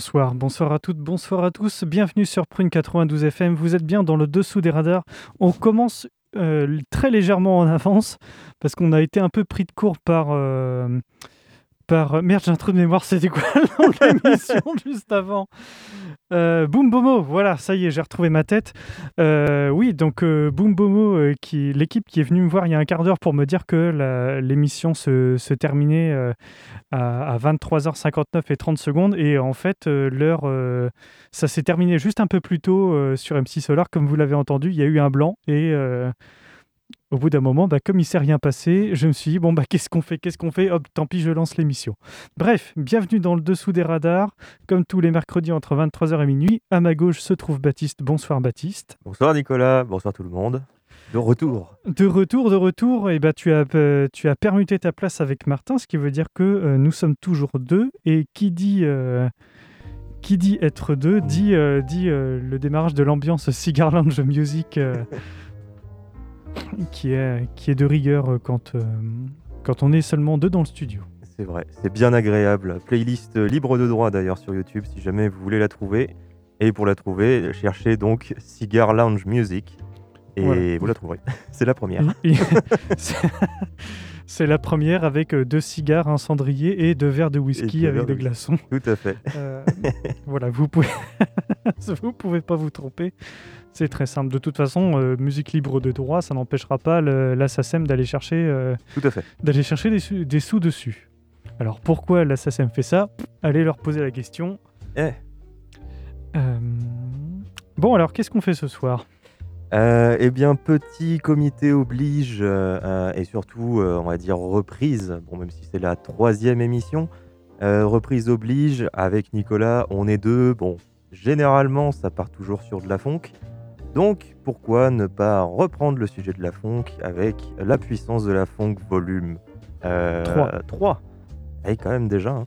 Bonsoir, bonsoir à toutes, bonsoir à tous. Bienvenue sur Prune 92 FM. Vous êtes bien dans le dessous des radars. On commence euh, très légèrement en avance parce qu'on a été un peu pris de court par. euh, par... Merde, j'ai un trou de mémoire, c'était quoi l'émission juste avant? Euh, Boom Bomo, voilà, ça y est, j'ai retrouvé ma tête. Euh, oui, donc euh, Boom Bomo, euh, qui, l'équipe qui est venue me voir il y a un quart d'heure pour me dire que l'émission se, se terminait euh, à, à 23h59 et 30 secondes. Et en fait, euh, l'heure, euh, ça s'est terminé juste un peu plus tôt euh, sur MC Solar, comme vous l'avez entendu. Il y a eu un blanc et euh, au bout d'un moment, bah, comme il s'est rien passé, je me suis dit, bon, bah, qu'est-ce qu'on fait Qu'est-ce qu'on fait? Hop, tant pis, je lance l'émission. Bref, bienvenue dans le dessous des radars. Comme tous les mercredis entre 23h et minuit, à ma gauche se trouve Baptiste. Bonsoir Baptiste. Bonsoir Nicolas, bonsoir tout le monde. De retour. De retour, de retour, et bah, tu, as, euh, tu as permuté ta place avec Martin, ce qui veut dire que euh, nous sommes toujours deux. Et qui dit, euh, qui dit être deux dit, dit le démarrage de l'ambiance Cigar Lounge Music qui, est, qui est de rigueur euh, quand, euh, quand on est seulement deux dans le studio. C'est vrai, c'est bien agréable. Playlist euh, libre de droit d'ailleurs sur YouTube si jamais vous voulez la trouver. Et pour la trouver, cherchez donc Cigar Lounge Music. Et Voilà. vous la trouverez. c'est la première. C'est- la première avec deux cigares, un cendrier et deux verres de whisky avec des de glaçons. Tout à fait. Euh, voilà, vous pouvez, vous pouvez pas vous tromper. C'est très simple. De toute façon, euh, musique libre de droit, ça n'empêchera pas le- la SACEM d'aller chercher, euh, Tout à fait. d'aller chercher des, sous- des sous dessus. Alors pourquoi la SACEM fait ça? Allez leur poser la question. Eh. Euh, Bon, alors qu'est-ce qu'on fait ce soir? Eh bien, petit comité oblige et surtout, on va dire reprise. Bon, même si c'est la troisième émission, reprise oblige avec Nicolas. On est deux. Bon, généralement, ça part toujours sur de la funk. Donc, pourquoi ne pas reprendre le sujet de la funk avec la puissance de la funk volume euh, Trois. 3 Eh, quand même déjà. hein.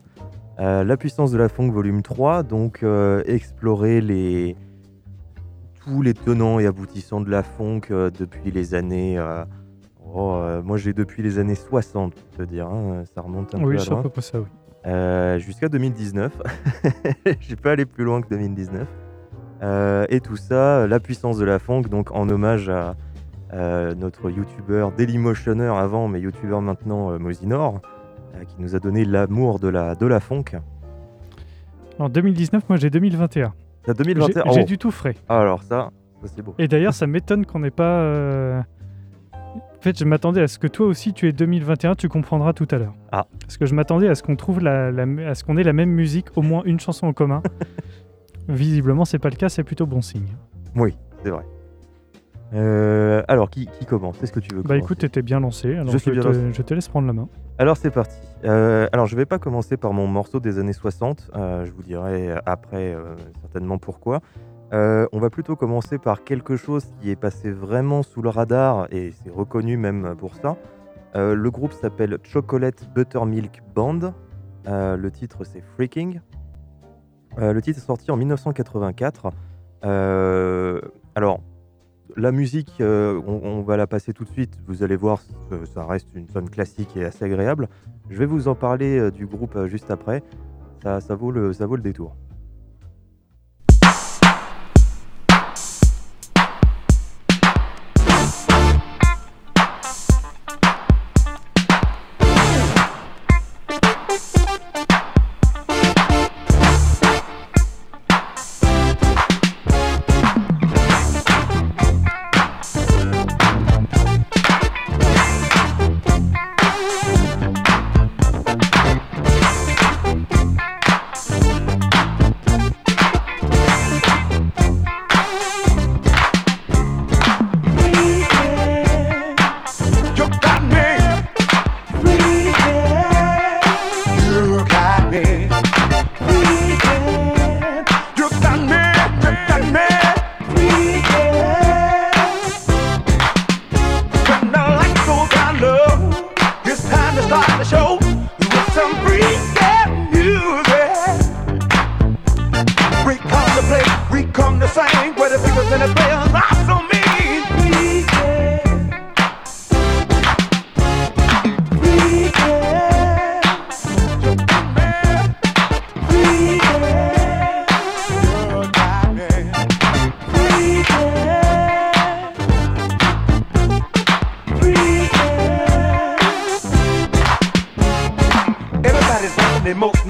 Euh, la puissance de la funk volume 3, donc euh, explorer les, tous les tenants et aboutissants de la funk euh, depuis les années. euh, oh, euh, moi, j'ai depuis les années 60, pour te dire. hein, ça remonte un Oui, peu à ça, oui. Euh, Jusqu'à 2019. j'ai pas allé plus loin que 2019. Euh, et tout ça, euh, la puissance de la funk, donc en hommage à euh, notre youtubeur Dailymotioner avant, mais youtubeur maintenant Mosinor, qui nous a donné l'amour de la, de la funk. En 2019, moi j'ai 2021. C'est J'ai 2021. j'ai Oh, du tout frais. Alors ça, ça c'est beau. Et d'ailleurs, ça m'étonne qu'on n'ait pas. euh, En fait, je m'attendais à ce que toi aussi tu aies 2021, tu comprendras tout à l'heure. Ah. Parce que je m'attendais à ce qu'on trouve la, la- à ce qu'on ait la même musique, au moins une chanson en commun. Visiblement, c'est pas le cas, c'est plutôt bon signe. Oui, c'est vrai. Euh, alors, qui, qui commence Est-ce que tu veux Bah écoute, t'étais bien lancé, alors Je suis bien te, lancé. je te laisse prendre la main. Alors c'est parti. Euh, alors je vais pas commencer par mon morceau des années 60, euh, je vous dirai après certainement pourquoi. On va plutôt commencer par quelque chose qui est passé vraiment sous le radar et c'est reconnu même pour ça. Le groupe s'appelle Chocolate Buttermilk Band. Le titre c'est Freaking. Euh, le titre est sorti en 1984. Euh, alors la musique, euh, on, va la passer tout de suite. Vous allez voir, ça reste une sonne classique et assez agréable. Je vais vous en parler du groupe juste après. Ça vaut le détour.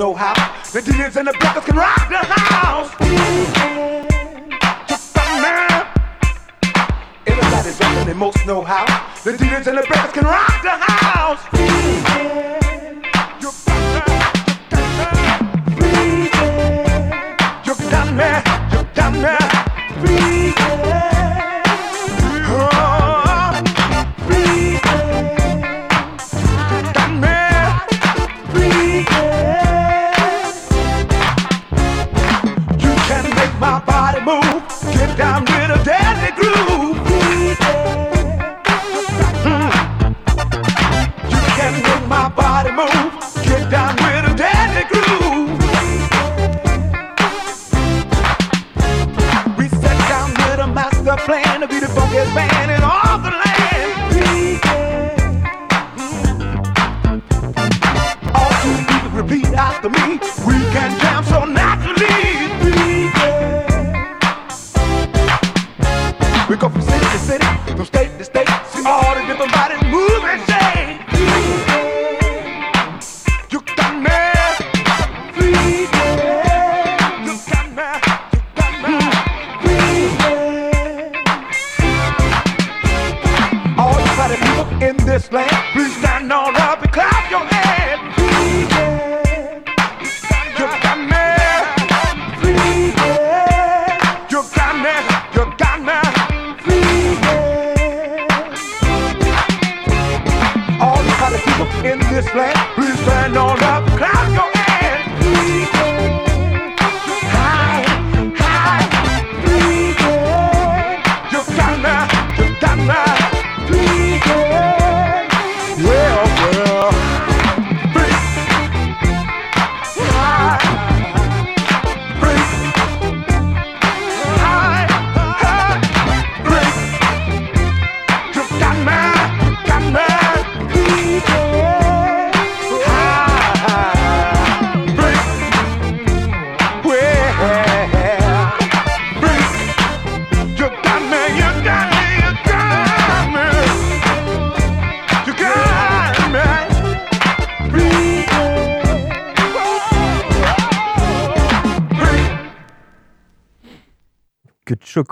no hop. The dealers and the blockers can rock.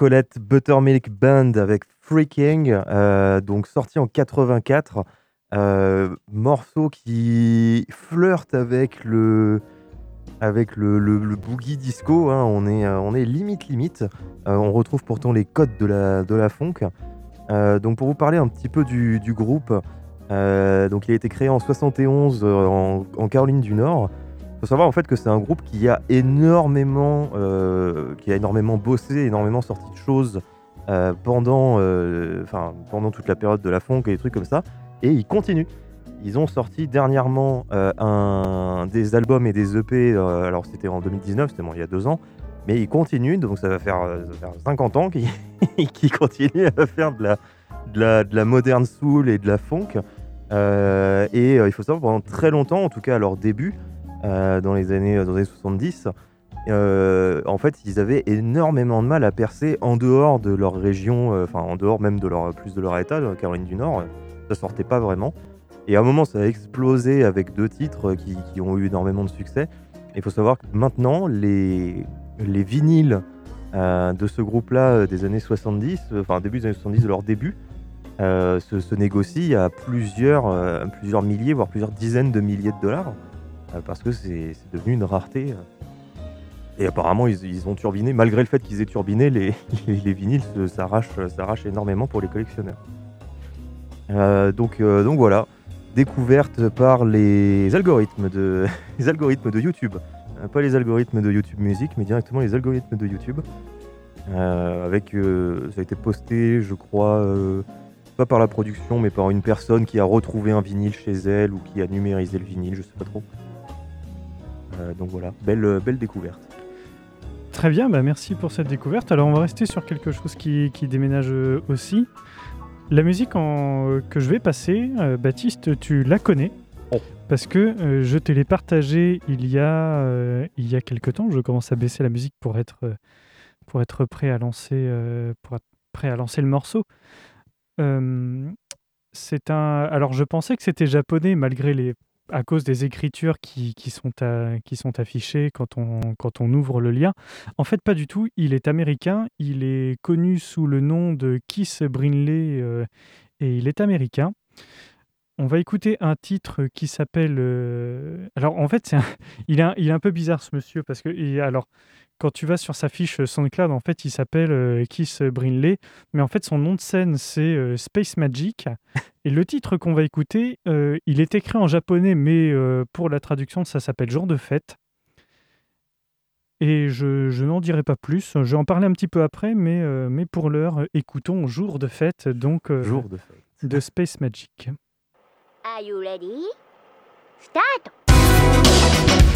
Chocolate Buttermilk Band avec Freaking, euh, donc sorti en 84. euh, morceau qui flirte avec le boogie disco. hein, on, est, euh, on limite limite. On retrouve pourtant les codes de la, de la funk. Donc pour vous parler un petit peu du, groupe, donc il a été créé en 71 euh, en, en Caroline du Nord. Faut savoir en fait que c'est un groupe qui a énormément, euh, qui a énormément bossé, énormément sorti de choses euh, pendant, euh, pendant toute la période de la funk et des trucs comme ça. Et ils continuent. Ils ont sorti dernièrement euh, un, des albums et des EP. alors c'était en 2019, c'était il y a deux ans. Mais ils continuent, donc ça va faire, ça va faire 50 ans qu'ils continuent à faire de la, de, de la moderne soul et de la funk. Et il faut savoir, pendant très longtemps, en tout cas à leur début, dans, les années, dans les années 70, euh, en fait, ils avaient énormément de mal à percer en dehors de leur région, euh, enfin en dehors même de leur, plus de leur état, de Caroline du Nord. Ça sortait pas vraiment. Et à un moment, ça a explosé avec deux titres qui, ont eu énormément de succès. Il faut savoir que maintenant, les, les vinyles euh, de ce groupe-là euh, des années 70, euh, enfin début des années 70, de leur début, euh, se, se négocient à plusieurs, euh, plusieurs milliers, voire plusieurs dizaines de milliers de dollars, euh, parce que c'est devenu une rareté. euh. Et apparemment, ils, ont turbiné, malgré le fait qu'ils aient turbiné, les, les, les vinyles se- s'arrachent énormément pour les collectionneurs. Euh, donc, euh, donc voilà, découverte par les algorithmes de, les algorithmes de YouTube. Euh, pas les algorithmes de YouTube Music, mais directement les algorithmes de YouTube. Euh, avec, euh, ça a été posté, je crois, euh, pas par la production, mais par une personne qui a retrouvé un vinyle chez elle ou qui a numérisé le vinyle, je sais pas trop. Euh, donc voilà, belle, belle découverte. Très bien, bah merci pour cette découverte. Alors on va rester sur quelque chose qui, qui déménage euh, aussi. La musique en- euh, que je vais passer, euh, Baptiste, tu la connais Oh. parce que euh, je te l'ai partagé il y a euh, il y a quelque temps. Je commence à baisser la musique pour être euh, pour être prêt à lancer euh, pour être prêt à lancer le morceau. Euh, c'est un. Alors je pensais que c'était japonais malgré les à cause des écritures qui, sont, affichées quand on, ouvre le lien. En fait, pas du tout. Il est américain. Il est connu sous le nom de Keith Brinley euh, et il est américain. On va écouter un titre qui s'appelle. euh, Alors, en fait, un- il, est un, il est un peu bizarre ce monsieur parce que. et alors, quand tu vas sur sa fiche SoundCloud, en fait, il s'appelle euh, Keith Brinley, mais en fait, son nom de scène, c'est euh, Space Magic. Et le titre qu'on va écouter, il est écrit en japonais, mais pour la traduction, ça s'appelle Jour de fête. Et je, je n'en dirai pas plus. Je vais en parler un petit peu après, mais, mais pour l'heure, écoutons Jour de fête, donc Jour de fête. de Space Magic. Are you ready? スタート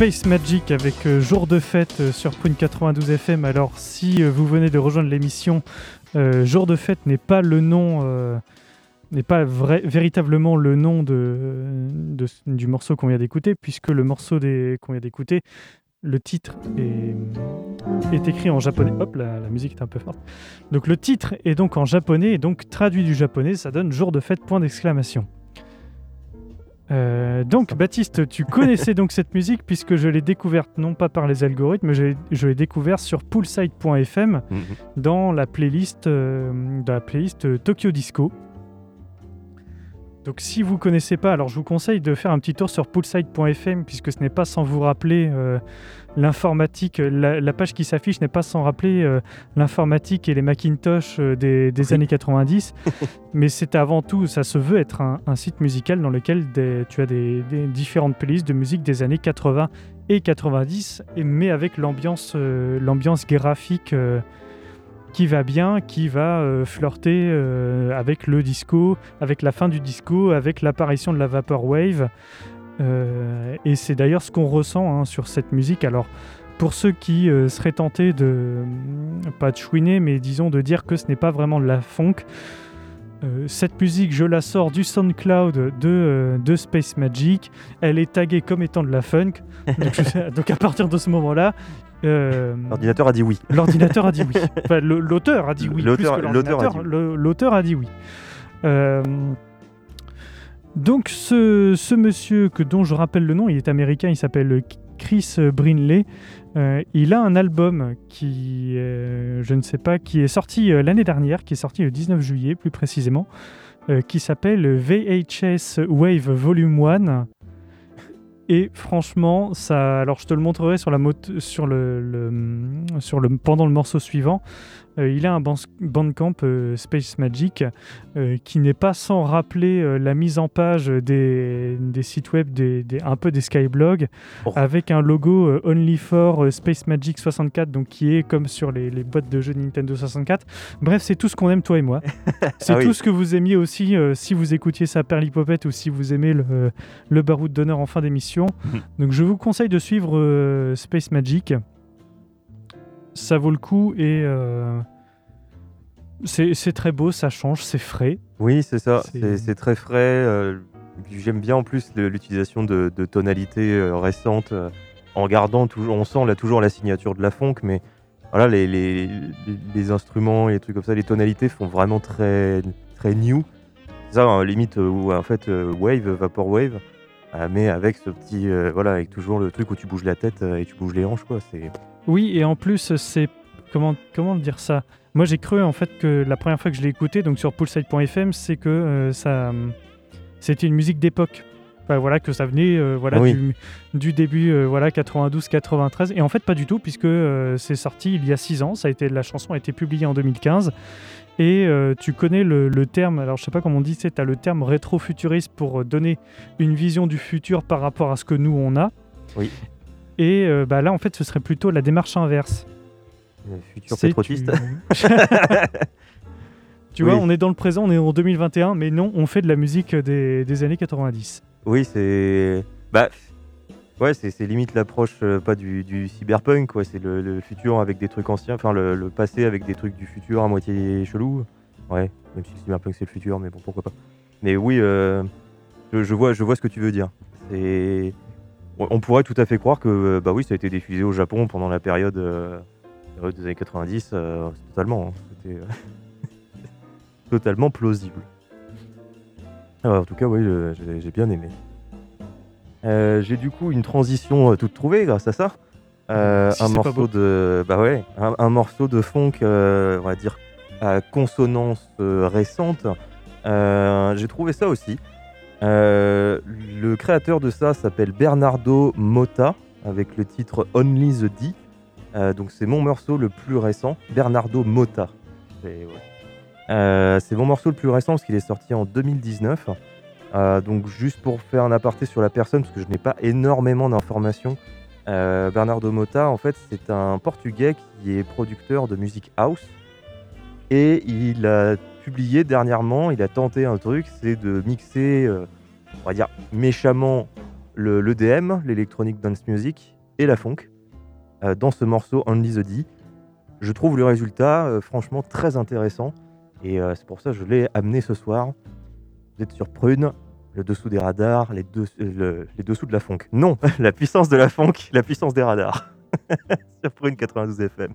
Space Magic avec euh, Jour de fête euh, sur Prune 92 FM. Alors, si euh, vous venez de rejoindre l'émission, Jour de fête n'est pas le nom, n'est pas véritablement le nom du morceau qu'on vient d'écouter, puisque le morceau qu'on vient d'écouter, le titre est, écrit en japonais. Hop, la musique est un peu forte. Donc, le titre est donc en japonais, et donc traduit du japonais, ça donne Jour de fête, point d'exclamation. Euh, donc Baptiste, tu connaissais donc cette musique puisque je l'ai découverte non pas par les algorithmes, mais je, je l'ai découverte sur poolside.fm Mhm. dans la playlist, euh, dans la playlist euh, Tokyo Disco. Donc si vous connaissez pas, alors je vous conseille de faire un petit tour sur poolside.fm puisque ce n'est pas sans vous rappeler l'informatique, la, la page qui s'affiche n'est pas sans rappeler euh, l'informatique et les Macintosh euh, des, des Oui. années 90, mais c'est avant tout, ça se veut être un, un site musical dans lequel des- tu as des, des différentes playlists de musique des années 80 et 90, et, mais avec l'ambiance euh, l'ambiance graphique qui va bien, qui va euh, flirter euh, avec le disco, avec la fin du disco, avec l'apparition de la vaporwave. Euh, et c'est d'ailleurs ce qu'on ressent hein, sur cette musique. Alors, pour ceux qui euh, seraient tentés de, hum, pas de chouiner, mais disons de dire que ce n'est pas vraiment de la funk, euh, cette musique, je la sors du SoundCloud de, euh, de Space Magic. Elle est taguée comme étant de la funk. Donc, je- donc à partir de ce moment-là, Euh, L'ordinateur a dit oui. L'ordinateur a dit oui. Enfin, l'auteur a dit oui. L'auteur- a dit oui. Donc ce, monsieur que dont je rappelle le nom, il est américain, il s'appelle Chris Brinley. Euh, il a un album qui, euh, je ne sais pas, qui est sorti euh, l'année dernière, qui est sorti le 19 juillet plus précisément, qui s'appelle VHS Wave Volume 1. Et franchement, ça, alors je te le montrerai sur la mot- sur le, le- sur le pendant le morceau suivant. Euh, il a un bandcamp euh, Space Magic euh, qui n'est pas sans rappeler la mise en page des, des sites web, des, des- un peu des skyblogs, Oh. avec un logo Only for Space Magic 64, donc qui est comme sur les, les boîtes de jeux Nintendo 64. Bref, c'est tout ce qu'on aime toi et moi. C'est Ah oui. tout ce que vous aimiez aussi si vous écoutiez ça Perlipopette ou si vous aimez le, le baroud d'honneur en fin d'émission. Mhm. Donc je vous conseille de suivre Space Magic. Ça vaut le coup et euh, c'est très beau, ça change, c'est frais. Oui, c'est ça. C'est- très frais. euh, J'aime bien en plus l'utilisation de, de tonalités euh, récentes. en gardant toujours, on sent là toujours la signature de la funk, mais voilà, les, les, les- les instruments et les trucs comme ça, les tonalités font vraiment très, très new. C'est ça, hein, limite, où en fait, wave, vaporwave, mais avec ce petit, euh, voilà, avec toujours le truc où tu bouges la tête et tu bouges les hanches, quoi. C'est Oui, et en plus, c'est. Comment, comment dire ça? Moi, j'ai cru en fait que la première fois que je l'ai écouté, donc sur poolside.fm, c'est que euh, ça. C'était une musique d'époque. Enfin, voilà, que ça venait euh, voilà, oui. du, du début euh, voilà, 92-93. Et en fait, pas du tout, puisque c'est sorti il y a 6 ans. Ça a été, la chanson a été publiée en 2015. Et euh, tu connais le, le terme, alors je sais pas comment on dit, tu as le terme rétro-futuriste pour donner une vision du futur par rapport à ce que nous on a. Oui. Et euh, bah là, en fait, ce serait plutôt la démarche inverse. le futur C'est pétrotiste. Tu, Tu vois, on est dans le présent, on est en 2021, mais non, on fait de la musique des, des années 90. Oui, c'est. Bah. Ouais, c'est c'est limite l'approche euh, pas du, du cyberpunk, quoi. C'est le, le futur avec des trucs anciens, enfin le, le passé avec des trucs du futur à moitié chelou. Ouais, même si le cyberpunk c'est le futur, mais bon, pourquoi pas. Mais oui, euh, je, je vois, je vois ce que tu veux dire. C'est. On pourrait tout à fait croire que, euh, bah oui, ça a été diffusé au Japon pendant la période, euh, période des années 90, euh, totalement. hein. C'était euh, totalement plausible. Alors, en tout cas, oui, j'ai bien aimé. J'ai du coup une transition toute trouvée grâce à ça. Si un morceau de, bah ouais, un, un morceau de funk, on va dire à consonance récente. J'ai trouvé ça aussi. Euh, le créateur de ça s'appelle Bernardo Motta avec le titre Only the D. Euh, donc c'est mon morceau le plus récent, Bernardo Motta. Euh, c'est mon morceau le plus récent parce qu'il est sorti en 2019. Euh, donc juste pour faire un aparté sur la personne, parce que je n'ai pas énormément d'informations, Bernardo Motta, en fait, c'est un Portugais qui est producteur de musique house. Et il a dernièrement, il a tenté un truc, c'est de mixer, euh, on va dire, méchamment le l'EDM, l'Electronic Dance Music, et la funk, euh, dans ce morceau Only the D. Je trouve le résultat euh, franchement très intéressant. Et c'est pour ça que je l'ai amené ce soir. Vous êtes sur Prune, le dessous des radars, les, deux- le- les dessous de la funk. Non, la puissance de la funk, la puissance des radars. sur Prune 92 FM.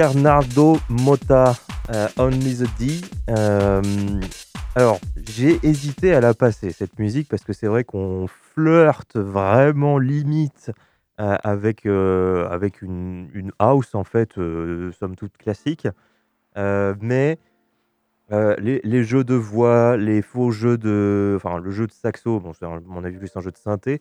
Bernardo Motta, euh, Only the D. Euh, alors, j'ai hésité à la passer, cette musique, parce que c'est vrai qu'on flirte vraiment limite euh, avec, euh, avec une, une house, en fait, somme toute classique. Mais les, jeux de voix, les faux jeux de. Enfin, le jeu de saxo, bon, c'est un- mon avis, plus un jeu de synthé.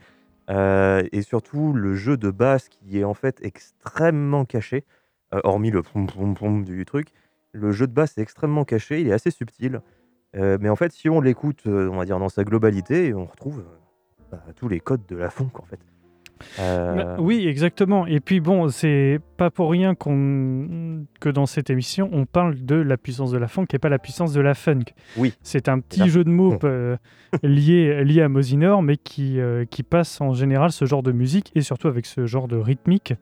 et surtout, le jeu de basse qui est en fait extrêmement caché hormis le pom pom pom du truc. Le jeu de basse est extrêmement caché, il est assez subtil. Euh, mais en fait, si on l'écoute, euh, on va dire dans sa globalité, on retrouve euh, bah, tous les codes de la funk en fait. Euh, Bah, oui, exactement. Et puis bon, c'est pas pour rien qu'on que dans cette émission, on parle de la puissance de la funk et pas la puissance de la funk. Oui. C'est un petit jeu de mots euh, lié, lié à Mosinor, mais qui, euh, qui passe en général ce genre de musique et surtout avec ce genre de rythmique,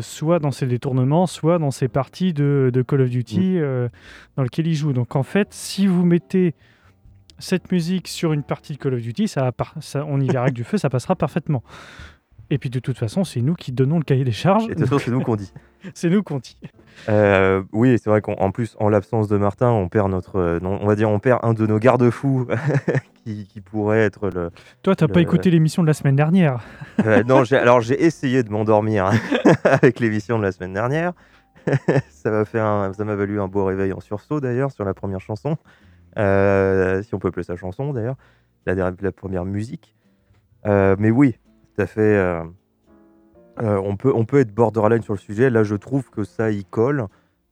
soit dans ses détournements, soit dans ses parties de, de Call of Duty euh, dans lequel il joue. Donc en fait, si vous mettez cette musique sur une partie de Call of Duty, ça, ça- on y verra que du feu, ça passera parfaitement. Et puis de toute façon, c'est nous qui donnons le cahier des charges. et de toute façon, c'est nous qu'on dit. c'est nous qu'on dit. Euh, oui, c'est vrai qu'en plus, en l'absence de Martin, on perd notre, euh, on va dire, on perd un de nos garde-fous qui, qui pourrait être le. Toi, t'as pas Le- écouté l'émission de la semaine dernière. Euh, non, alors j'ai essayé de m'endormir avec l'émission de la semaine dernière. ça m'a fait un- ça m'a valu un beau réveil en sursaut d'ailleurs sur la première chanson, Euh, si on peut appeler ça chanson d'ailleurs, la, première musique. Mais oui, fait. euh, euh, on peut on peut être borderline sur le sujet. Là, je trouve que ça y colle.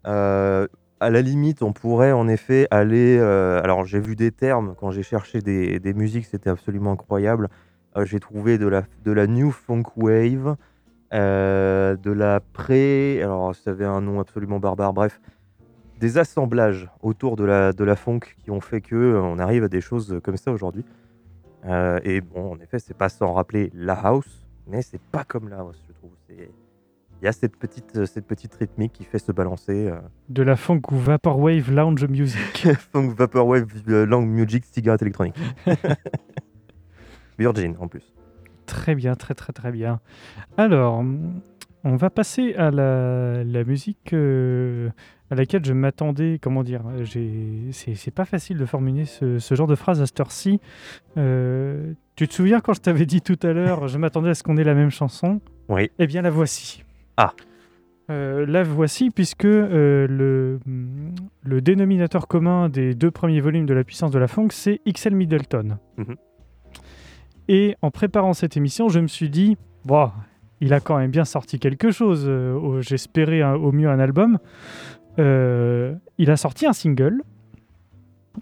Euh, à la limite, on pourrait en effet aller. alors, j'ai vu des termes quand j'ai cherché des, des musiques, c'était absolument incroyable. J'ai trouvé de la, de la New Funk Wave, de la Pré. Alors, ça avait un nom absolument barbare. Bref, des assemblages autour de la, de la funk qui ont fait que on arrive à des choses comme ça aujourd'hui. Euh, et bon, en effet, c'est pas sans rappeler la house, mais c'est pas comme la house, je trouve. C'est- Il y a cette petite, cette petite rythmique qui fait se balancer. euh, De la funk ou Vaporwave Lounge Music. funk, vaporwave, euh, langue music, cigarette électronique. Virgin en plus. Très bien, très très très bien. Alors, on va passer à la, la musique euh, à laquelle je m'attendais. Comment dire C'est pas facile de formuler ce, ce genre de phrase à cette heure-ci. Euh, tu te souviens quand je t'avais dit tout à l'heure, je m'attendais à ce qu'on ait la même chanson? Oui. Eh bien, la voici. Euh, la voici puisque le, le dénominateur commun des deux premiers volumes de La puissance de la funk, c'est XL Middleton. Mhm. Et en préparant cette émission, je me suis dit, il a quand même bien sorti quelque chose. euh, J'espérais au mieux un album. Euh, il a sorti un single.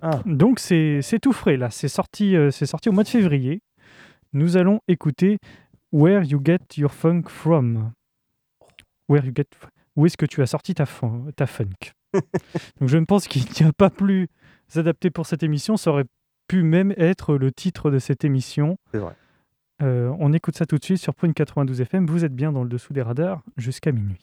Ah. Donc c'est c'est tout frais là. C'est sorti, euh, c'est sorti au mois de février. Nous allons écouter Where You Get Your Funk From. Where you get, où est-ce que tu as sorti ta, fun- ta funk? Donc je ne pense qu'il n'y a pas plus adapté pour cette émission. Ça aurait pu même être le titre de cette émission. C'est vrai. Euh, on écoute ça tout de suite sur Prune 92 FM. Vous êtes bien dans le dessous des radars jusqu'à minuit.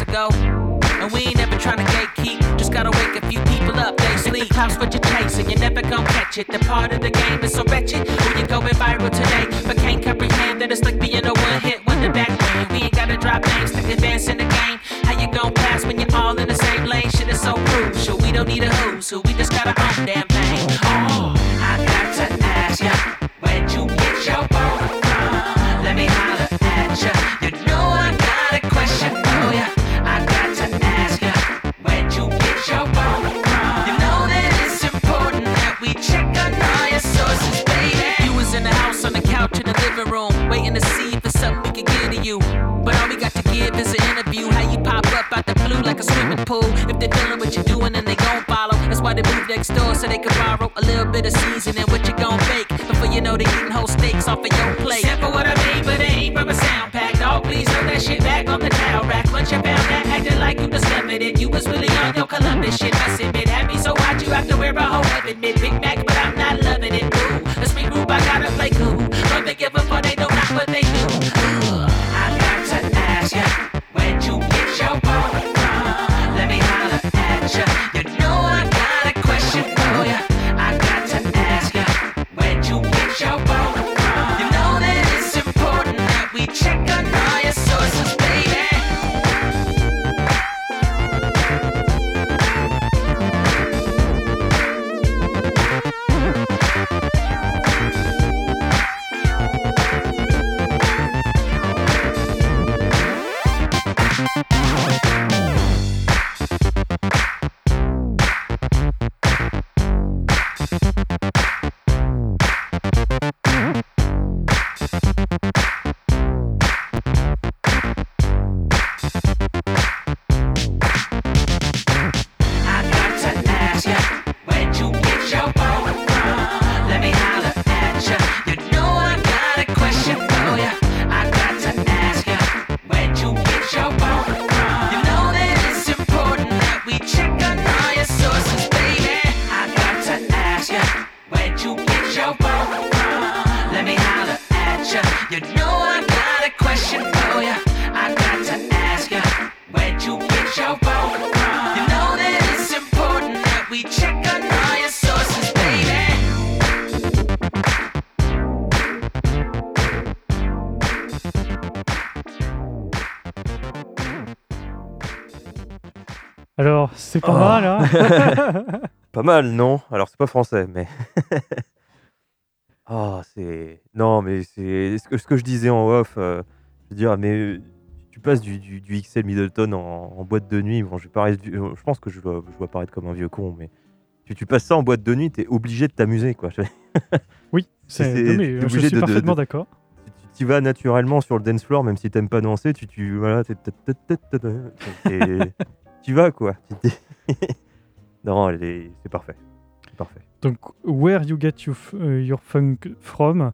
Ago. And we ain't never tryna gatekeep. Just gotta wake a few people up, they sleep. Cloud's what you're chasing, you're never gonna catch it. The part of the game is so wretched. Who you going viral today, but can't comprehend that it's like being a one hit wonder back when. We ain't gotta drop names to advance in the game. How you gonna pass when you're all in the same lane? Shit is so crucial. We don't need a who's who, we just gotta own damn thing. Oh, I got to ask ya, you. But all we got to give is an interview. How you pop up out the blue like a swimming pool. If they're feeling what you're doing, then they gon' follow. That's why they move next door so they can borrow a little bit of seasoning. What you gon' bake before you know they eating whole steaks off of your plate. Sample what I made, but it ain't from a sound pack. Dog, please throw that shit back on the towel rack. Once you found that, acting like you discovered it. You was really on your Columbus shit. I had me so hot you have to wear a whole heaven. Big Mac, pas Oh. mal, hein non Alors, c'est pas français, mais. Ah, c'est. Non, mais c'est. Ce que, ce que je disais en off, euh, je veux dire, mais euh, tu passes du, du, du XL Middleton en, en boîte de nuit. Bon, je, euh, je pense que je dois, je dois paraître comme un vieux con, mais tu, tu passes ça en boîte de nuit, t'es obligé de t'amuser, quoi. Oui, C'est- euh, je obligé suis de- parfaitement de- d'accord. tu tu vas naturellement sur le dance floor, même si t'aimes pas danser, tu, tu, voilà, tu vas, quoi. Non, c'est parfait. Donc, Where You Get You F- euh, Your Funk From,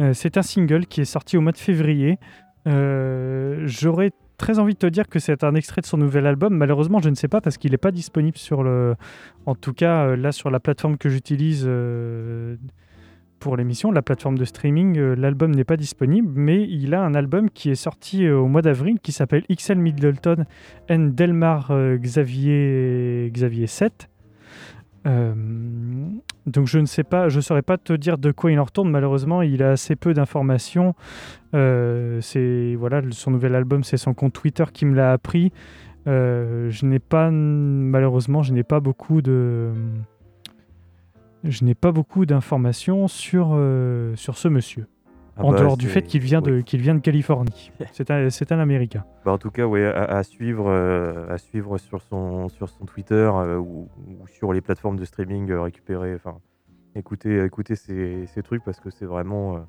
euh, c'est un single qui est sorti au mois de février. Euh, J'aurais très envie de te dire que c'est un extrait de son nouvel album. Malheureusement, je ne sais pas parce qu'il n'est pas disponible sur le. En tout cas, là, sur la plateforme que j'utilise pour l'émission, la plateforme de streaming, euh, l'album n'est pas disponible, mais il a un album qui est sorti euh, au mois d'avril qui s'appelle XL Middleton and Delmar euh, Xavier, Xavier 7. Euh, donc je ne sais pas, je saurais pas te dire de quoi il en retourne. Malheureusement, il a assez peu d'informations. C'est voilà, son nouvel album, c'est son compte Twitter qui me l'a appris. Je n'ai pas, malheureusement, je n'ai pas beaucoup de, je n'ai pas beaucoup d'informations sur sur ce monsieur. Ah en bah, dehors du fait qu'il vient de qu'il vient de Californie. C'est un c'est un Américain. Bah, en tout cas, ouais, à, à suivre, euh, à suivre sur son, sur son Twitter euh, ou, ou sur les plateformes de streaming, euh, récupérer, enfin, écouter ces, ces trucs parce que c'est vraiment, euh,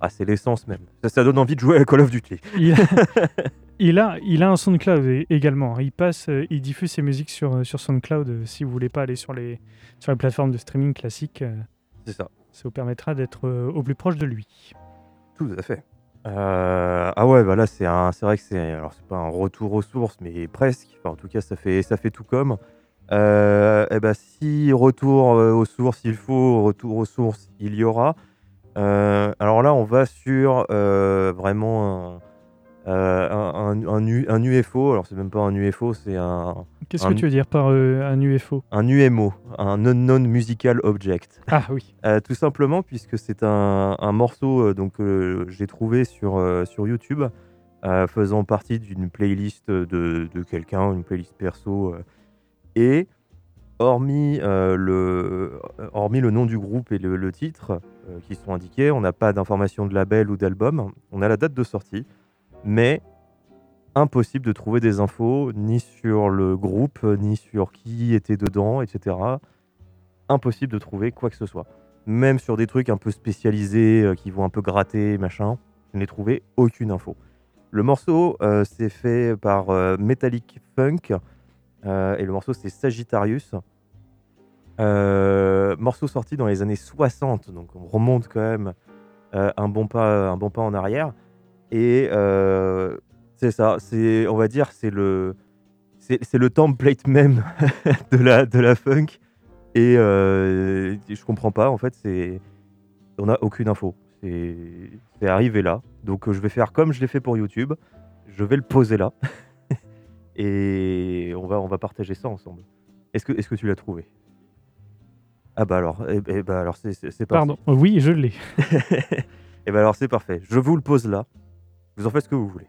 ah, c'est l'essence même. Ça, ça donne envie de jouer à Call of Duty. Il, il a, il a un SoundCloud également. Il passe, euh, il diffuse ses musiques sur, euh, sur SoundCloud. euh, Si vous voulez pas aller sur les, sur les plateformes de streaming classiques, C'est ça. ça vous permettra d'être au plus proche de lui. Tout à fait. Euh, ah ouais, bah là c'est vrai que c'est, alors c'est pas un retour aux sources, mais presque. Enfin, en tout cas, ça fait, ça fait tout comme. Euh, eh ben, si retour aux sources il faut, retour aux sources il y aura. Euh, alors là, on va sur euh, vraiment un, euh, un, UFO. Alors c'est même pas un UFO, c'est un, Qu'est-ce que tu veux dire par un UFO un UMO, un Unknown Musical Object. Ah oui. Tout simplement puisque c'est un, un morceau donc euh, j'ai trouvé sur, sur YouTube euh, faisant partie d'une playlist de, de quelqu'un, une playlist perso euh, et hormis, euh, le, hormis le nom du groupe et le, titre euh, qui sont indiqués, on n'a pas d'informations de label ou d'album, on a la date de sortie, mais impossible de trouver des infos ni sur le groupe, ni sur qui était dedans, etc. Impossible de trouver quoi que ce soit même sur des trucs un peu spécialisés euh, qui vont un peu gratter, machin, je n'ai trouvé aucune info. Le morceau, c'est fait par Metallic Funk et le morceau, c'est Sagittarius. Euh, morceau sorti dans les années 60, donc on remonte quand même euh, un, bon pas, un bon pas en arrière. Et euh, c'est ça, c'est, on va dire, c'est le, c'est, le template même de la, de la funk. Et euh, je comprends pas, en fait, c'est on n'a aucune info. C'est arrivé là. Donc euh, je vais faire comme je l'ai fait pour YouTube. Je vais le poser là. Et on va, on va partager ça ensemble. Est-ce que, est-ce que tu l'as trouvé? Ah bah alors, eh, eh bah alors c'est, parti. Pardon. Oui, je l'ai. Et bah alors c'est parfait. Je vous le pose là. Vous en faites ce que vous voulez.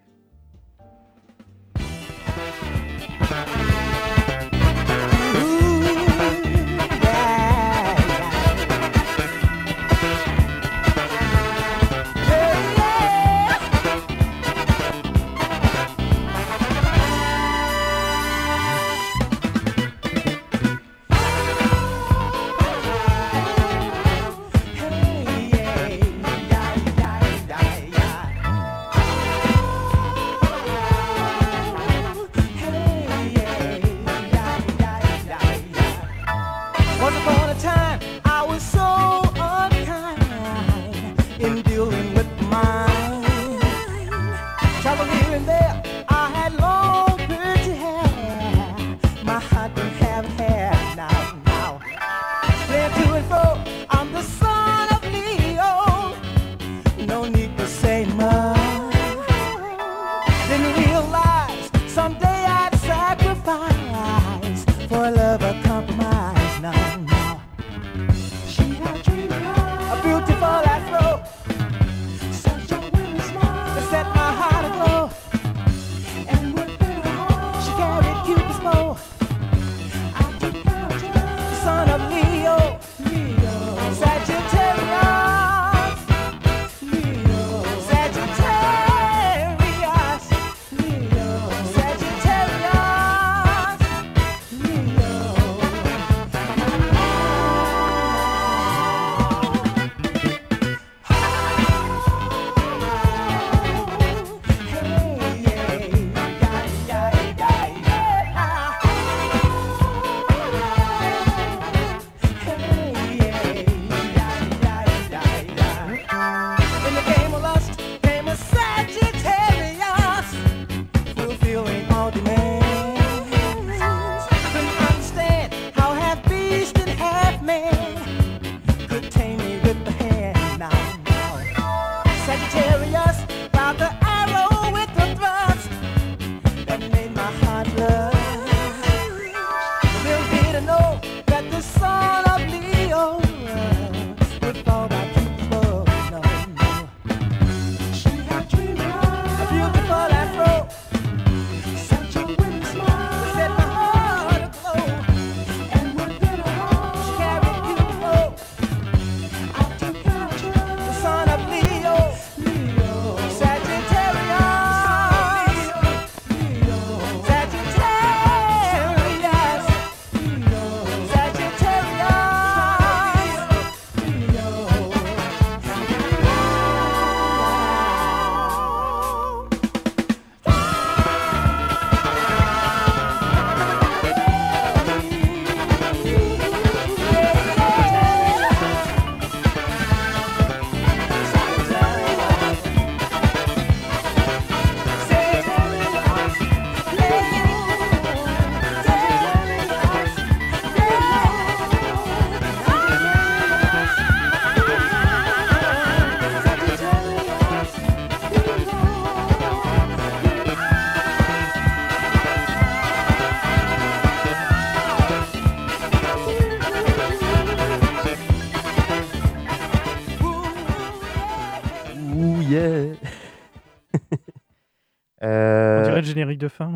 Euh, On dirait le générique de fin.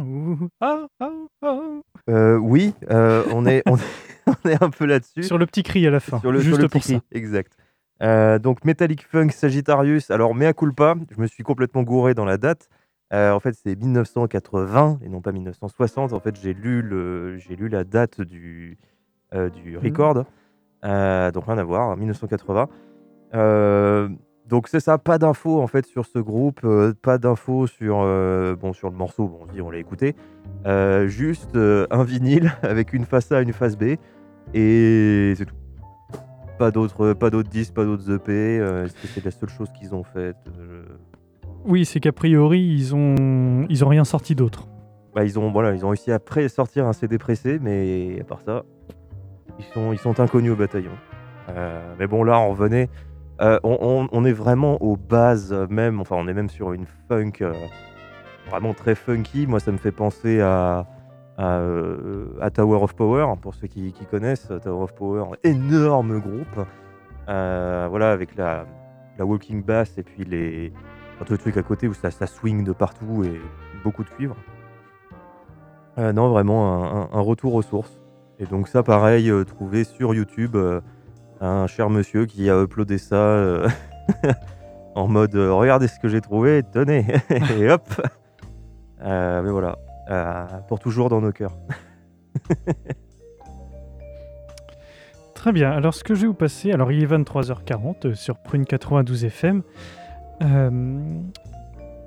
Ah, ah, ah. euh, oui, euh, on, est, on, est, on est un peu là-dessus. Sur le petit cri à la fin. Sur le, sur juste le pour petit ça. cri, Exact. Donc Metallic Funk Sagittarius. Alors, mea culpa, je me suis complètement gouré dans la date. En fait, c'est 1980 et non pas 1960. En fait, j'ai lu, le, j'ai lu la date du, du record. Euh, donc, rien à voir, 1980. Donc, c'est ça, pas d'infos en fait sur ce groupe, euh, pas d'infos sur, euh, bon, sur le morceau, bon, on dit, on l'a écouté. Euh, juste un vinyle avec une face A, une face B, et c'est tout. Pas d'autres, pas d'autres disques, pas d'autres EP. Est-ce que c'est la seule chose qu'ils ont faite Oui, c'est qu'a priori, ils ont, ils ont rien sorti d'autre. bah, ils ont, voilà, ils ont réussi à pré- sortir un CD pressé, mais à part ça, ils sont, ils sont inconnus au bataillon. Mais bon, là, on revenait. Euh, on, est vraiment aux bases même. Enfin, on est même sur une funk euh, vraiment très funky. Moi, ça me fait penser à, euh, Tower of Power, pour ceux qui, connaissent. Tower of Power, énorme groupe. Euh, voilà, avec la, walking bass et puis les, le truc à côté où ça, ça swing de partout et beaucoup de cuivre. Euh, non, vraiment un, un- un retour aux sources. Et donc ça, pareil, euh, trouvé sur YouTube euh, un cher monsieur qui a uploadé ça euh, en mode euh, regardez ce que j'ai trouvé, tenez, et hop. Euh, mais voilà, euh, pour toujours dans nos cœurs. Très bien. Alors, ce que je vais vous passer, alors il est 23h40 euh, sur Prune 92 FM. Euh,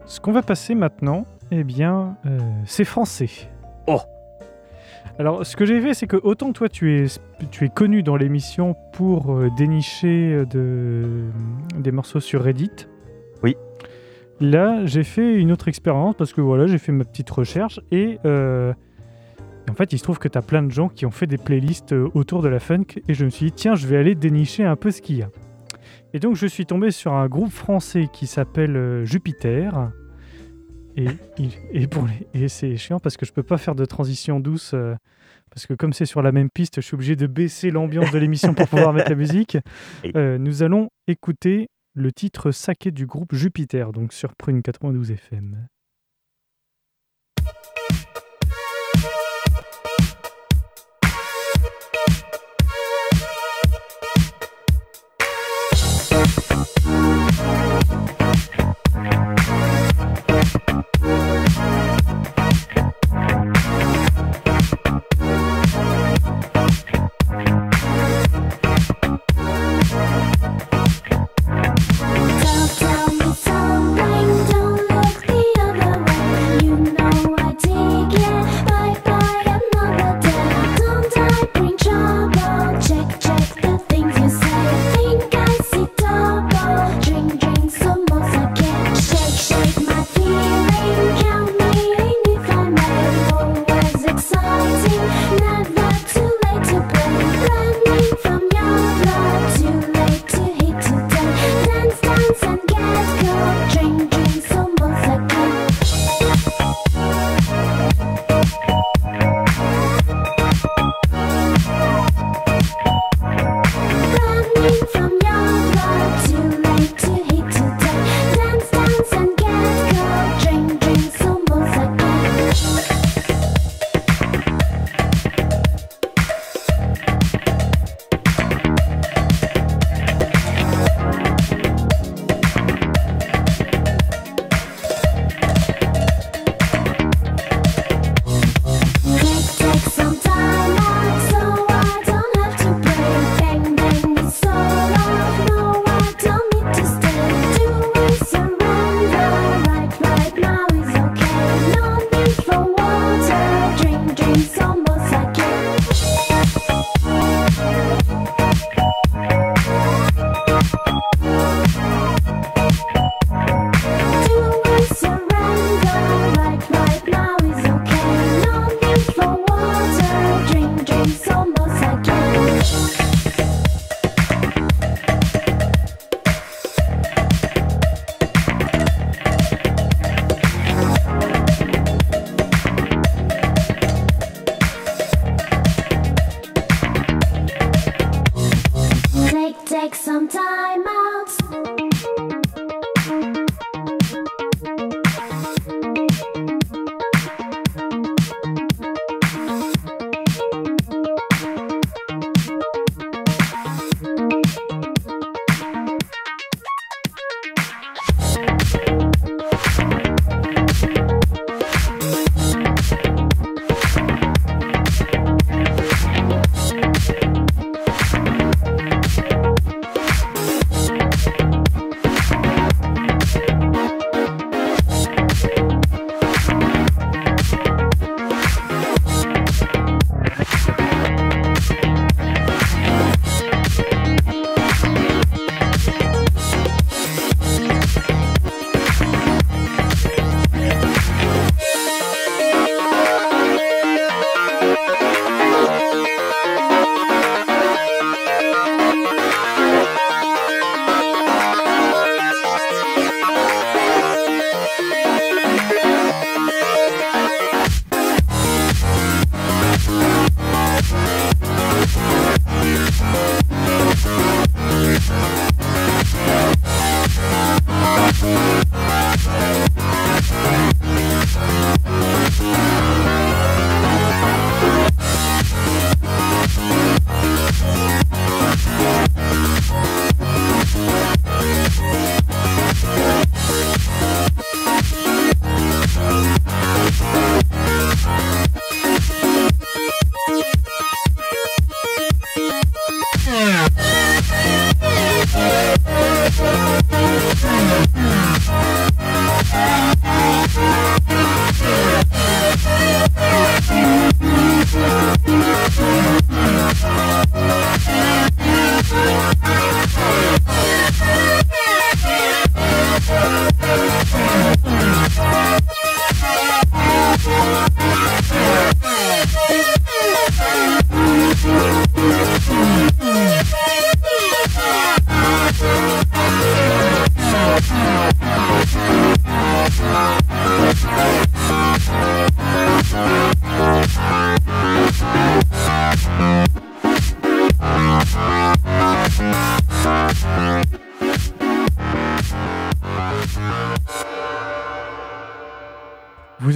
ce qu'on va passer maintenant, eh bien, euh, c'est français. Oh Alors, ce que j'ai fait, c'est que autant toi, tu es, tu es connu dans l'émission pour euh, dénicher euh, de, des morceaux sur Reddit. Oui. Là, j'ai fait une autre expérience parce que voilà, j'ai fait ma petite recherche et euh, en fait, il se trouve que tu as plein de gens qui ont fait des playlists euh, autour de la funk et je me suis dit, tiens, je vais aller dénicher un peu ce qu'il y a. Et donc, je suis tombé sur un groupe français qui s'appelle euh, Jupiter. Et, pour les- et c'est chiant parce que je peux pas faire de transition douce. euh, parce que comme c'est sur la même piste, je suis obligé de baisser l'ambiance de l'émission pour pouvoir mettre la musique. Euh, nous allons écouter le titre saqué du groupe Jupiter, donc sur Prune 92 FM.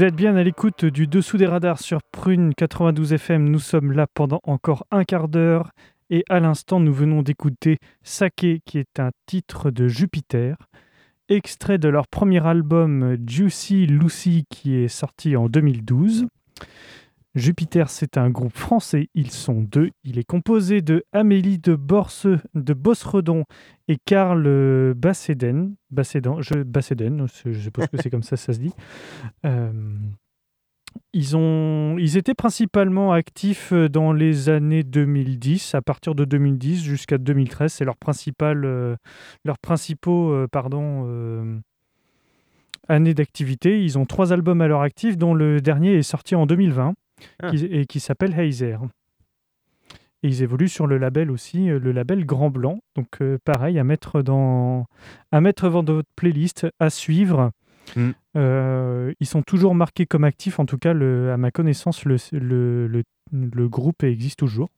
Vous êtes bien à l'écoute du Dessous des radars sur Prune 92 FM. Nous sommes là pendant encore un quart d'heure. Et à l'instant, nous venons d'écouter Sake, qui est un titre de Jupiter, extrait de leur premier album Juicy Lucy, qui est sorti en 2012. Jupiter, c'est un groupe français. Ils sont deux. Il est composé de Amélie de, Borse, de Bosredon et Karl euh, Basseden. Basseden, je, suppose que c'est comme ça ça se dit. Euh, ils, ont, ils étaient principalement actifs euh, dans les années 2010, à partir de 2010 jusqu'à 2013. C'est leur principal, euh, leurs principaux euh, pardon, années d'activité. Ils ont trois albums à leur actif, dont le dernier est sorti en 2020 Ah. qui- et qui s'appelle. Et ils évoluent sur le label aussi, euh, le label Grand Blanc. Donc euh, pareil, à mettre dans, à mettre dans votre playlist, à suivre. Mm. Euh, ils sont toujours marqués comme actifs, en tout cas, le, à ma connaissance, le, le, le- le groupe existe toujours.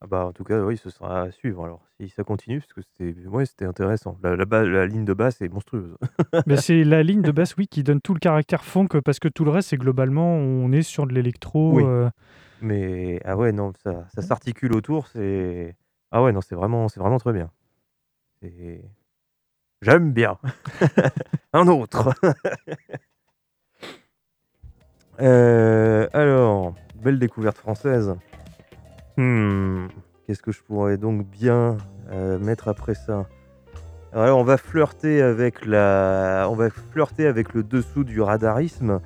Ah bah, en tout cas, oui, ce sera à suivre alors, si ça continue, parce que c'était ouais, c'était intéressant. La, la, ba- la ligne de basse est monstrueuse. Mais c'est la ligne de basse, oui, qui donne tout le caractère funk, parce que tout le reste, c'est globalement, on est sur de l'électro. Oui. euh, Mais ah ouais, non, ça, ça s'articule autour, c'est. Ah ouais, non, c'est vraiment, c'est vraiment très bien. C'est- J'aime bien. Un autre. Euh, alors, belle découverte française. Hmm, Qu'est-ce que je pourrais donc bien euh, mettre après ça? Alors, on va flirter avec la, on va flirter avec le dessous du radarisme,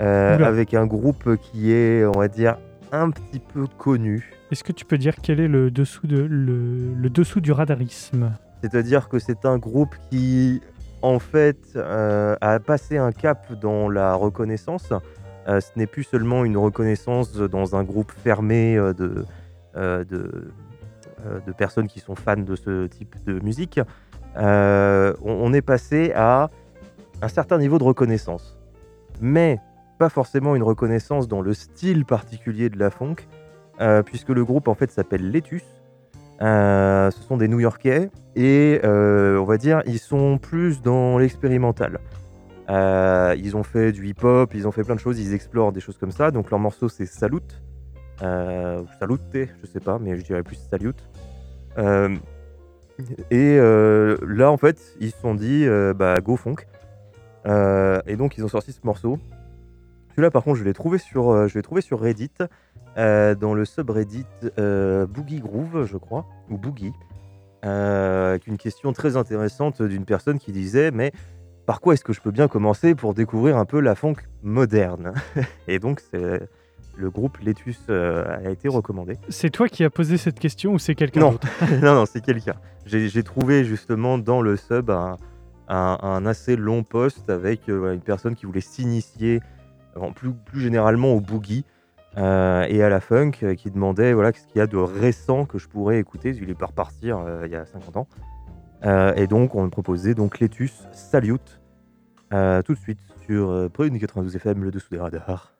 euh, avec un groupe qui est, on va dire, un petit peu connu. Est-ce que tu peux dire quel est le dessous, de, le, le dessous du radarisme? C'est-à-dire que c'est un groupe qui, en fait, euh, a passé un cap dans la reconnaissance. Ce n'est plus seulement une reconnaissance dans un groupe fermé de, de, euh, de personnes qui sont fans de ce type de musique. Euh, on, est passé à un certain niveau de reconnaissance. Mais pas forcément une reconnaissance dans le style particulier de la funk, euh, puisque le groupe en fait s'appelle Letus. Euh, ce sont des New-Yorkais et euh, on va dire ils sont plus dans l'expérimental. Euh, ils ont fait du hip-hop, ils ont fait plein de choses, ils explorent des choses comme ça. Donc leur morceau c'est Salute, euh, Salute, je sais pas, mais je dirais plus Salute. Euh, et euh, là en fait ils se sont dit euh, bah go funk. Et donc ils ont sorti ce morceau. Celui-là par contre je l'ai trouvé sur, je l'ai trouvé sur Reddit dans le subreddit Boogie Groove, je crois, ou Boogie, avec une question très intéressante d'une personne qui disait Mais par quoi est-ce que je peux bien commencer pour découvrir un peu la funk moderne? Et donc, c'est le groupe Letus euh, a été recommandé. C'est toi qui as posé cette question ou c'est quelqu'un Non. d'autre non, non, c'est quelqu'un. J'ai trouvé justement dans le sub un, un- un assez long post avec euh, une personne qui voulait s'initier plus, plus généralement au boogie euh, et à la funk, qui demandait voilà, ce qu'il y a de récent que je pourrais écouter. Il est pas repartir euh, il y a 50 ans. Et donc, on me proposait donc Letus Salute tout de suite sur Prune 92 FM, le dessous des radars.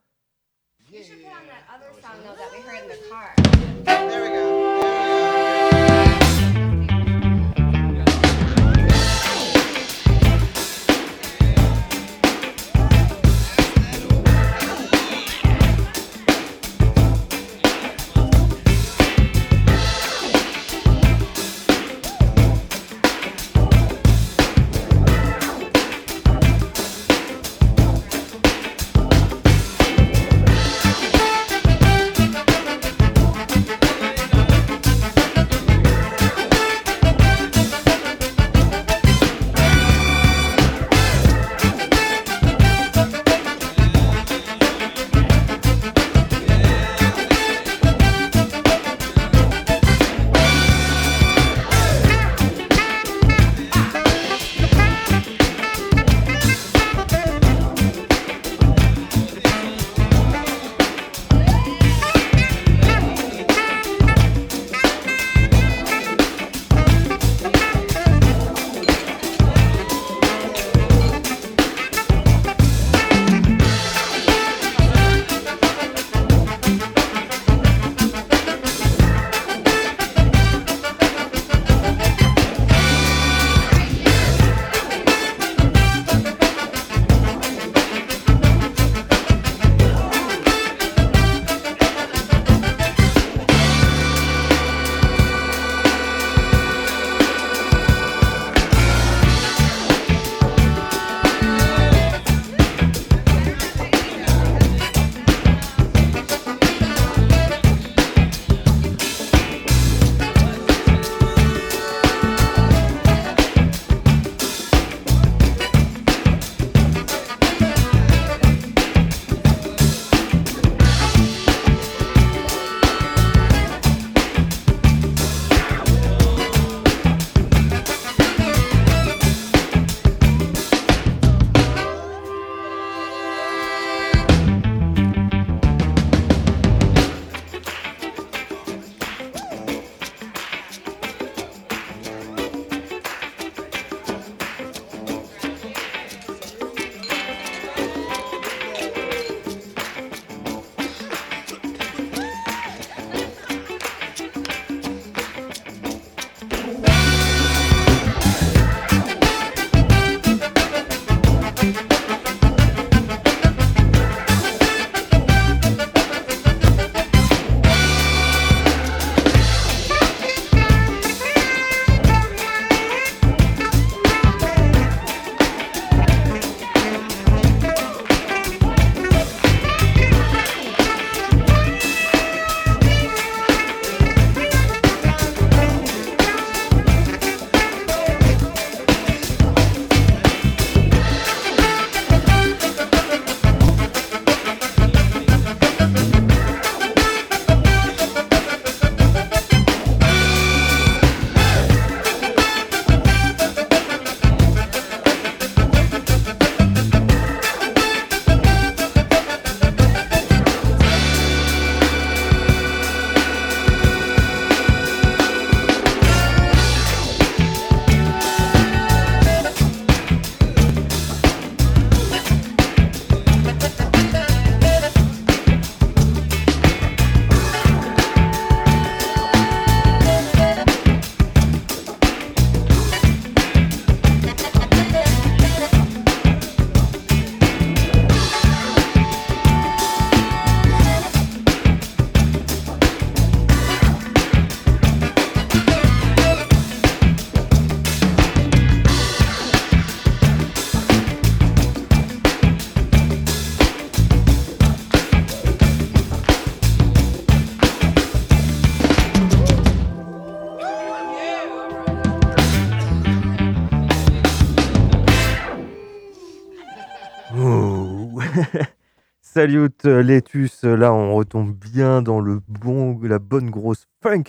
Salute euh, Letus, là on retombe bien dans le bon, la bonne grosse funk.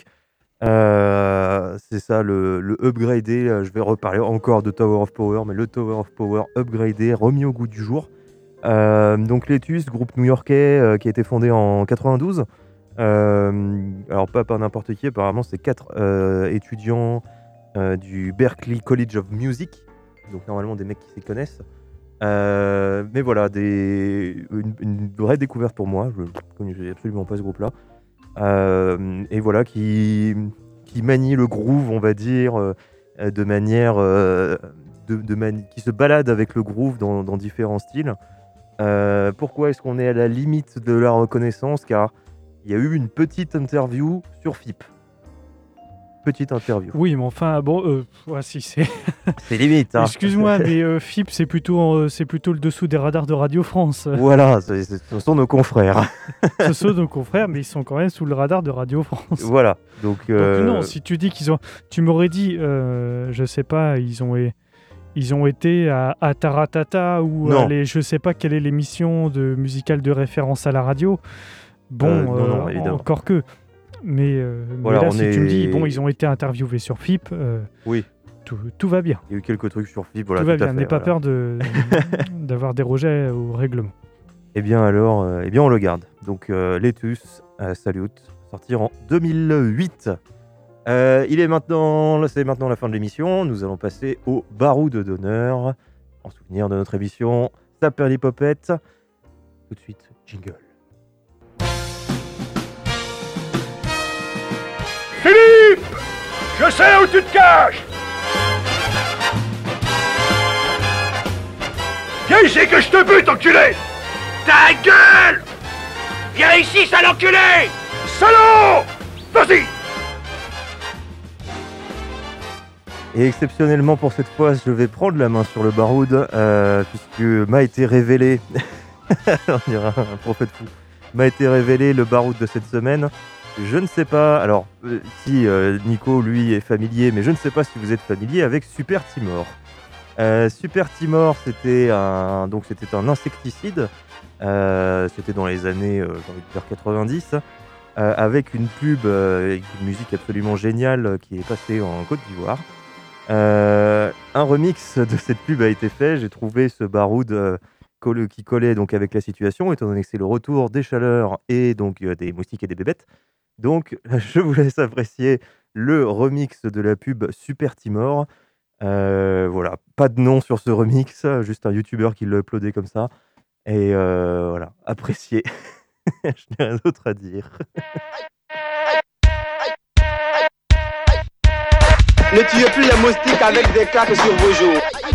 Euh, c'est ça le, le upgradé. euh, Je vais reparler encore de Tower of Power, mais le Tower of Power upgradé, remis au goût du jour. Euh, donc Letus, groupe new-yorkais euh, qui a été fondé en 92. Euh, alors pas par n'importe qui, apparemment c'est quatre euh, étudiants euh, du Berklee College of Music, donc normalement des mecs qui s'y connaissent. Euh, mais voilà, une, vraie découverte pour moi. Je ne connaissais absolument pas ce groupe-là. Euh, et voilà, qui, manie le groove, on va dire, euh, de manière. qui se balade avec le groove dans, différents styles. Pourquoi est-ce qu'on est à la limite de la reconnaissance? Car il y a eu une petite interview sur FIP. Petite interview. Oui, mais enfin, bon, euh, ouais, si c'est. C'est limite. hein. Excuse-moi, mais euh, FIP, c'est plutôt, euh, c'est plutôt le dessous des radars de Radio France. Voilà, ce sont nos confrères. Ce sont nos confrères, mais ils sont quand même sous le radar de Radio France. voilà. Donc, euh, Donc non, si tu dis qu'ils ont, tu m'aurais dit, euh, je sais pas, ils ont, é- ils ont été à, à Taratata ou à les, je sais pas quelle est l'émission de musicale de référence à la radio. Bon, non, non, évidemment. encore que. Mais, euh, mais Voilà, là, on si tu me dis, bon, ils ont été interviewés sur FIP, euh, Oui. tout, tout va bien. Il y a eu quelques trucs sur FIP. Voilà, tout va tout à bien. N'aie pas voilà. peur de d'avoir dérogé au règlement. Eh bien alors, euh, eh bien on le garde. Donc Letus, Salute, sortir en 2008. Euh, il est maintenant, c'est maintenant la fin de l'émission. Nous allons passer au baroud d'honneur en souvenir de notre émission Saperlipopette. Tout de suite, jingle. Philippe Je sais où tu te caches. Viens ici que je te bute, enculé. Ta gueule. Viens ici, sale enculé. Salaud. Vas-y. Et exceptionnellement pour cette fois, je vais prendre la main sur le baroud, euh, puisque m'a été révélé, on dirait un prophète fou, m'a été révélé le baroud de cette semaine. Je ne sais pas, alors euh, si euh, Nico lui est familier, mais je ne sais pas si vous êtes familier avec Super Timor. Euh, Super Timor, c'était un, un insecticide, c'était dans les années, dire 90, euh, avec une pub, avec une musique absolument géniale qui est passée en Côte d'Ivoire. Un remix de cette pub a été fait. J'ai trouvé ce baroud qui collait donc avec la situation, étant donné que c'est le retour des chaleurs et donc des moustiques et des bébêtes. Donc, je vous laisse apprécier le remix de la pub Super Timor. Euh, voilà, pas de nom sur ce remix, juste un youtubeur qui l'a uploadé comme ça. Et euh, voilà, appréciez. je n'ai rien d'autre à dire. Ne tuez plus les moustiques avec des claques sur vos joues.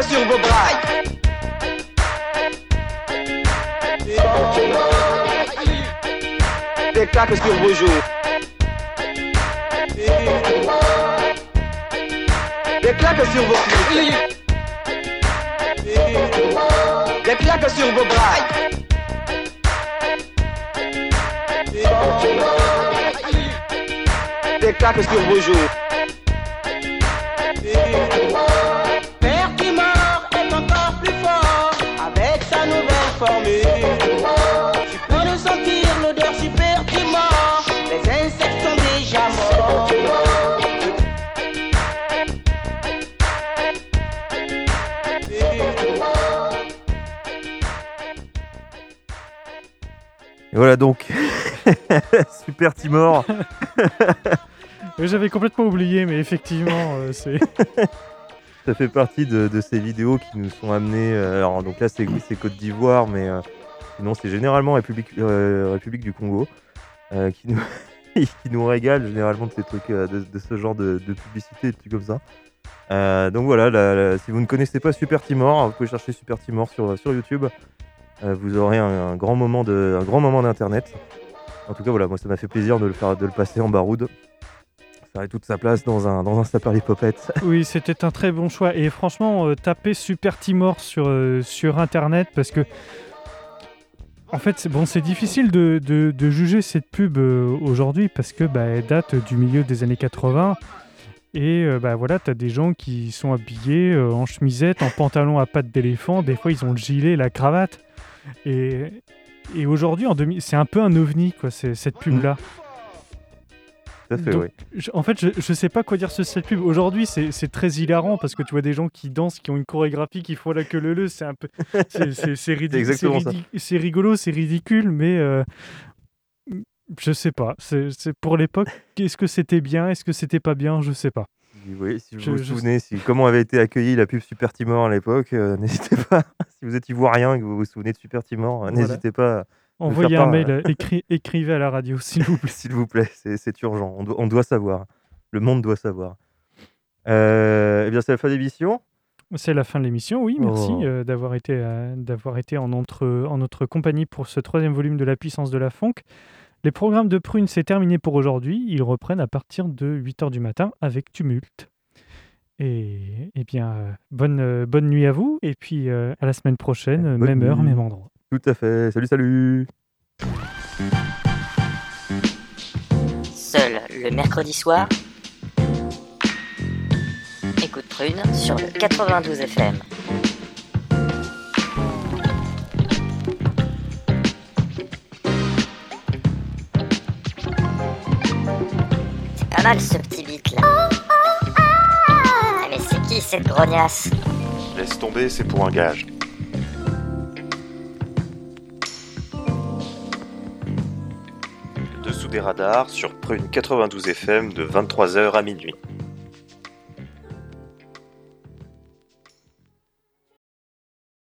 Sur vos bras. Des claques sur vos joues. Des claques sur vos cuisses. Des claques sur vos bras. Des claques sur vos joues. Voilà donc, Super Timor. J'avais complètement oublié, mais effectivement, euh, c'est. Ça fait partie de, de ces vidéos qui nous sont amenées. euh, alors donc là c'est Côte d'Ivoire, mais euh, sinon c'est généralement République, euh, République du Congo qui nous qui nous régale généralement de ces trucs, de, de ce genre de, de publicité, de trucs comme ça. Euh, donc voilà, si vous ne connaissez pas Super Timor, vous pouvez chercher Super Timor sur, sur YouTube. Euh, vous aurez un, grand moment de grand moment d'internet. En tout cas voilà, moi ça m'a fait plaisir de le faire passer en baroude. Ça aurait toute sa place dans un dans un. Oui, c'était un très bon choix. Et franchement, euh, tapez Super Timor sur, euh, sur Internet parce que. En fait, c'est bon, c'est difficile de, juger cette pub aujourd'hui parce que bah, date du milieu des années 80. Et bah voilà, t'as des gens qui sont habillés en chemisette, en pantalon à pattes d'éléphant. Des fois, ils ont le gilet, la cravate. Et, et aujourd'hui, en 2000, c'est un peu un ovni, quoi, cette pub-là. Tout à fait, Donc, oui. je- en fait, je, je sais pas quoi dire sur cette pub. Aujourd'hui, c'est très hilarant parce que tu vois des gens qui dansent, qui ont une chorégraphie, qui font la queue leu leu. C'est un peu. C'est ridi- rigolo, c'est ridicule, mais. euh, je sais pas. C'est pour l'époque. Est-ce que c'était bien Est-ce que c'était pas bien Je sais pas. Si vous Je- vous je- souvenez, si, comment avait été accueillie la pub Super Timor à l'époque, euh, n'hésitez pas. si vous êtes ivoirien et que vous vous souvenez de Super Timor, euh, Voilà. n'hésitez pas. Envoyez un part, mail, euh, écri- écrivez à la radio, s'il vous plaît. S'il vous plaît, c'est urgent. On doit, on doit savoir. Le monde doit savoir. Eh bien, c'est la fin d'émission. C'est la fin de l'émission, oui, merci Oh. euh, d'avoir été, euh, d'avoir été en, notre, en notre compagnie pour ce troisième volume de la puissance de la funk. Les programmes de Prune, c'est terminé pour aujourd'hui. Ils reprennent à partir de 8h du matin avec Tumulte. Et, eh bien, euh, bonne, euh, bonne nuit à vous, et puis euh, à la semaine prochaine, Bonne même heure, même endroit. Tout à fait. Salut, salut. Seul le mercredi soir. Écoute Prune sur le 92 FM. Pas mal ce petit beat là. Ah, Mais c'est qui cette grognasse? Laisse tomber, c'est pour un gage. Dessous des radars sur Prune 92 FM de 23h à minuit.